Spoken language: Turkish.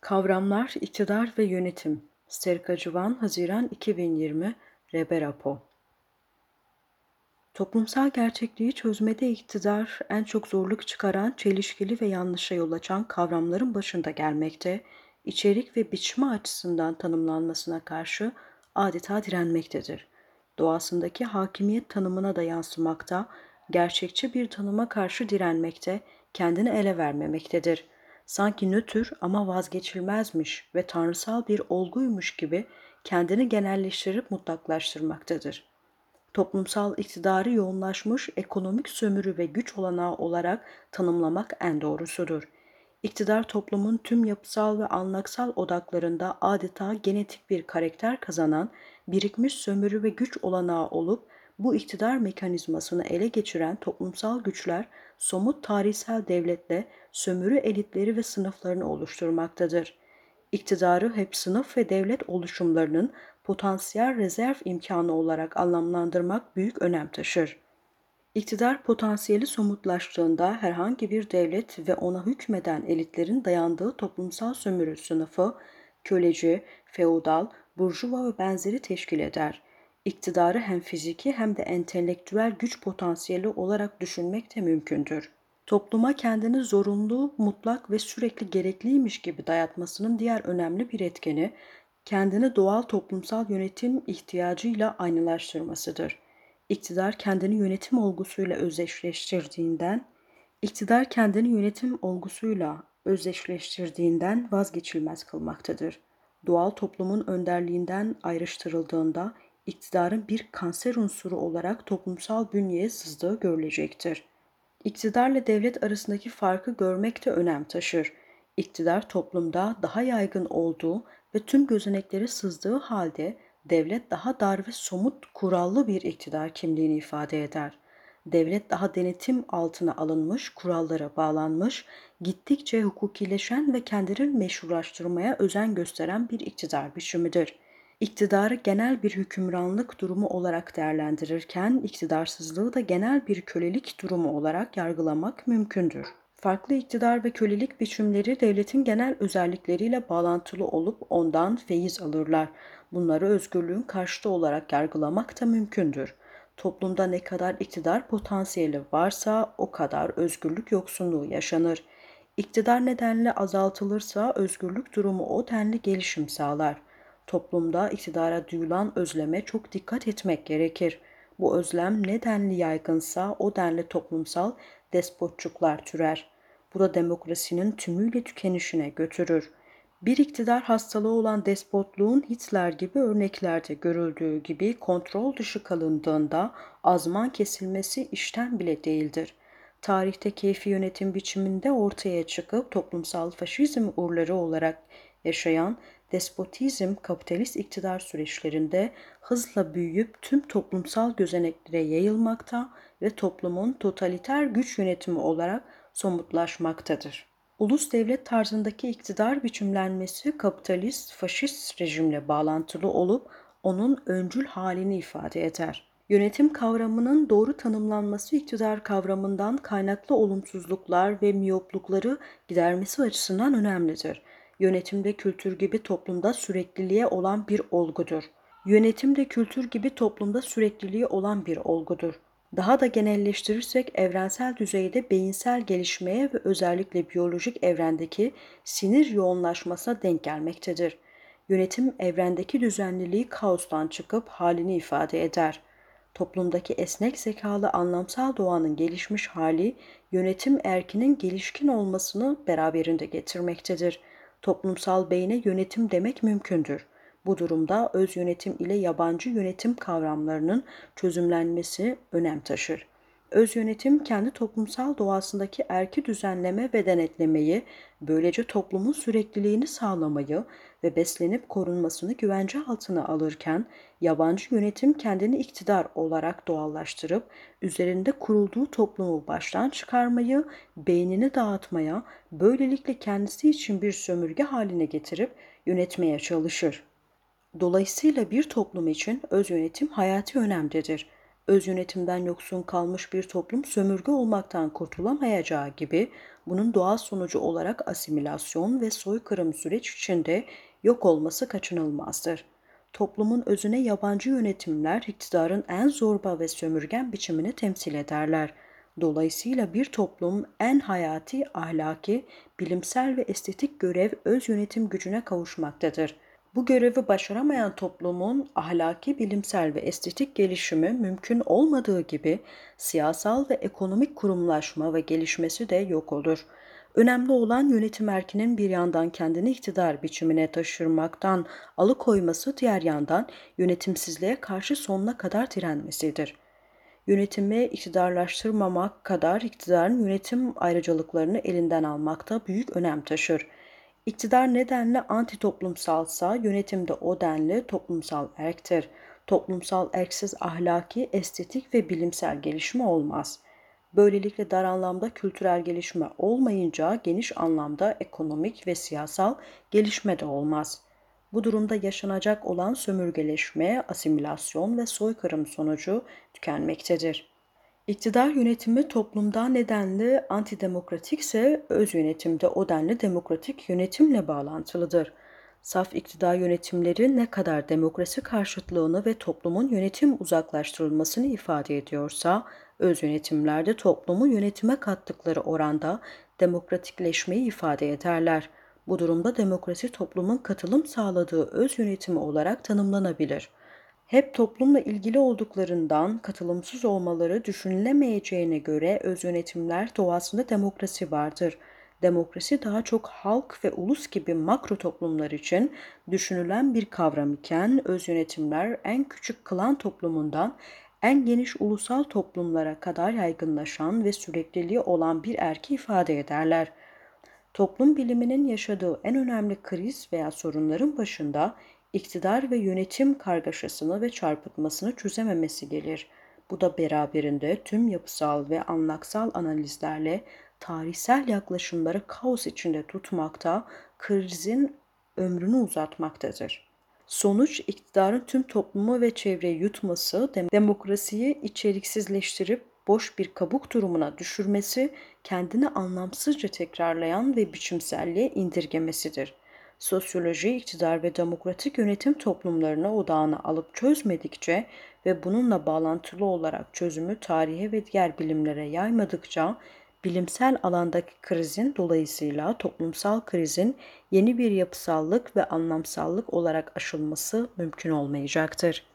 Kavramlar, İktidar ve Yönetim. Serkacivan, Haziran 2020, Reberapo. Toplumsal gerçekliği çözmede iktidar en çok zorluk çıkaran, çelişkili ve yanlışa yol açan kavramların başında gelmekte, içerik ve biçme açısından tanımlanmasına karşı adeta direnmektedir. Doğasındaki hakimiyet tanımına da yansımakta, gerçekçi bir tanıma karşı direnmekte, kendini ele vermemektedir.'' Sanki nötr ama vazgeçilmezmiş ve tanrısal bir olguymuş gibi kendini genelleştirip mutlaklaştırmaktadır. Toplumsal iktidarı yoğunlaşmış ekonomik sömürü ve güç olanağı olarak tanımlamak en doğrusudur. İktidar toplumun tüm yapısal ve anlaksal odaklarında adeta genetik bir karakter kazanan, birikmiş sömürü ve güç olanağı olup bu iktidar mekanizmasını ele geçiren toplumsal güçler somut tarihsel devletle sömürü elitleri ve sınıflarını oluşturmaktadır. İktidarı hep sınıf ve devlet oluşumlarının potansiyel rezerv imkanı olarak anlamlandırmak büyük önem taşır. İktidar potansiyeli somutlaştığında herhangi bir devlet ve ona hükmeden elitlerin dayandığı toplumsal sömürü sınıfı, köleci, feodal, burjuva ve benzeri teşkil eder. İktidarı hem fiziki hem de entelektüel güç potansiyeli olarak düşünmek de mümkündür topluma kendini zorunlu, mutlak ve sürekli gerekliymiş gibi dayatmasının diğer önemli bir etkeni, kendini doğal toplumsal yönetim ihtiyacıyla aynılaştırmasıdır. İktidar kendini yönetim olgusuyla özdeşleştirdiğinden, iktidar kendini yönetim olgusuyla özdeşleştirdiğinden vazgeçilmez kılmaktadır. Doğal toplumun önderliğinden ayrıştırıldığında iktidarın bir kanser unsuru olarak toplumsal bünyeye sızdığı görülecektir. İktidarla devlet arasındaki farkı görmek de önem taşır. İktidar toplumda daha yaygın olduğu ve tüm gözenekleri sızdığı halde devlet daha dar ve somut kurallı bir iktidar kimliğini ifade eder. Devlet daha denetim altına alınmış, kurallara bağlanmış, gittikçe hukukileşen ve kendini meşrulaştırmaya özen gösteren bir iktidar biçimidir.'' İktidarı genel bir hükümranlık durumu olarak değerlendirirken iktidarsızlığı da genel bir kölelik durumu olarak yargılamak mümkündür. Farklı iktidar ve kölelik biçimleri devletin genel özellikleriyle bağlantılı olup ondan feyiz alırlar. Bunları özgürlüğün karşıtı olarak yargılamak da mümkündür. Toplumda ne kadar iktidar potansiyeli varsa o kadar özgürlük yoksunluğu yaşanır. İktidar nedenle azaltılırsa özgürlük durumu o denli gelişim sağlar. Toplumda iktidara duyulan özleme çok dikkat etmek gerekir. Bu özlem ne denli yaygınsa o denli toplumsal despotçuklar türer. Bu da demokrasinin tümüyle tükenişine götürür. Bir iktidar hastalığı olan despotluğun Hitler gibi örneklerde görüldüğü gibi kontrol dışı kalındığında azman kesilmesi işten bile değildir. Tarihte keyfi yönetim biçiminde ortaya çıkıp toplumsal faşizm uğurları olarak yaşayan despotizm kapitalist iktidar süreçlerinde hızla büyüyüp tüm toplumsal gözeneklere yayılmakta ve toplumun totaliter güç yönetimi olarak somutlaşmaktadır. Ulus devlet tarzındaki iktidar biçimlenmesi kapitalist faşist rejimle bağlantılı olup onun öncül halini ifade eder. Yönetim kavramının doğru tanımlanması iktidar kavramından kaynaklı olumsuzluklar ve miyoplukları gidermesi açısından önemlidir yönetimde kültür gibi toplumda sürekliliğe olan bir olgudur. Yönetim de kültür gibi toplumda sürekliliği olan bir olgudur. Daha da genelleştirirsek evrensel düzeyde beyinsel gelişmeye ve özellikle biyolojik evrendeki sinir yoğunlaşmasına denk gelmektedir. Yönetim evrendeki düzenliliği kaostan çıkıp halini ifade eder. Toplumdaki esnek zekalı anlamsal doğanın gelişmiş hali yönetim erkinin gelişkin olmasını beraberinde getirmektedir toplumsal beyne yönetim demek mümkündür. Bu durumda öz yönetim ile yabancı yönetim kavramlarının çözümlenmesi önem taşır. Öz yönetim kendi toplumsal doğasındaki erki düzenleme ve denetlemeyi, böylece toplumun sürekliliğini sağlamayı ve beslenip korunmasını güvence altına alırken, yabancı yönetim kendini iktidar olarak doğallaştırıp, üzerinde kurulduğu toplumu baştan çıkarmayı, beynini dağıtmaya, böylelikle kendisi için bir sömürge haline getirip yönetmeye çalışır. Dolayısıyla bir toplum için öz yönetim hayati önemlidir öz yönetimden yoksun kalmış bir toplum sömürge olmaktan kurtulamayacağı gibi Bunun doğal sonucu olarak asimilasyon ve soykırım süreç içinde yok olması kaçınılmazdır. Toplumun özüne yabancı yönetimler iktidarın en zorba ve sömürgen biçimini temsil ederler. Dolayısıyla bir toplum en hayati, ahlaki, bilimsel ve estetik görev öz yönetim gücüne kavuşmaktadır. Bu görevi başaramayan toplumun ahlaki, bilimsel ve estetik gelişimi mümkün olmadığı gibi siyasal ve ekonomik kurumlaşma ve gelişmesi de yok olur. Önemli olan yönetim erkinin bir yandan kendini iktidar biçimine taşırmaktan alıkoyması, diğer yandan yönetimsizliğe karşı sonuna kadar direnmesidir. Yönetimi iktidarlaştırmamak kadar iktidarın yönetim ayrıcalıklarını elinden almakta büyük önem taşır. İktidar nedenle anti toplumsalsa yönetimde o denli toplumsal erktir. Toplumsal erksiz ahlaki, estetik ve bilimsel gelişme olmaz. Böylelikle dar anlamda kültürel gelişme olmayınca geniş anlamda ekonomik ve siyasal gelişme de olmaz. Bu durumda yaşanacak olan sömürgeleşme, asimilasyon ve soykırım sonucu tükenmektedir. İktidar yönetimi toplumda nedenli antidemokratikse öz yönetimde o denli demokratik yönetimle bağlantılıdır. Saf iktidar yönetimleri ne kadar demokrasi karşıtlığını ve toplumun yönetim uzaklaştırılmasını ifade ediyorsa, öz yönetimlerde toplumu yönetime kattıkları oranda demokratikleşmeyi ifade ederler. Bu durumda demokrasi toplumun katılım sağladığı öz yönetimi olarak tanımlanabilir. Hep toplumla ilgili olduklarından katılımsız olmaları düşünülemeyeceğine göre öz yönetimler doğasında demokrasi vardır. Demokrasi daha çok halk ve ulus gibi makro toplumlar için düşünülen bir kavram iken öz yönetimler en küçük klan toplumundan en geniş ulusal toplumlara kadar yaygınlaşan ve sürekliliği olan bir erki ifade ederler. Toplum biliminin yaşadığı en önemli kriz veya sorunların başında iktidar ve yönetim kargaşasını ve çarpıtmasını çözememesi gelir. Bu da beraberinde tüm yapısal ve anlaksal analizlerle tarihsel yaklaşımları kaos içinde tutmakta, krizin ömrünü uzatmaktadır. Sonuç iktidarın tüm toplumu ve çevreyi yutması, demokrasiyi içeriksizleştirip boş bir kabuk durumuna düşürmesi, kendini anlamsızca tekrarlayan ve biçimselliğe indirgemesidir. Sosyoloji, iktidar ve demokratik yönetim toplumlarına odağını alıp çözmedikçe ve bununla bağlantılı olarak çözümü tarihe ve diğer bilimlere yaymadıkça bilimsel alandaki krizin dolayısıyla toplumsal krizin yeni bir yapısallık ve anlamsallık olarak aşılması mümkün olmayacaktır.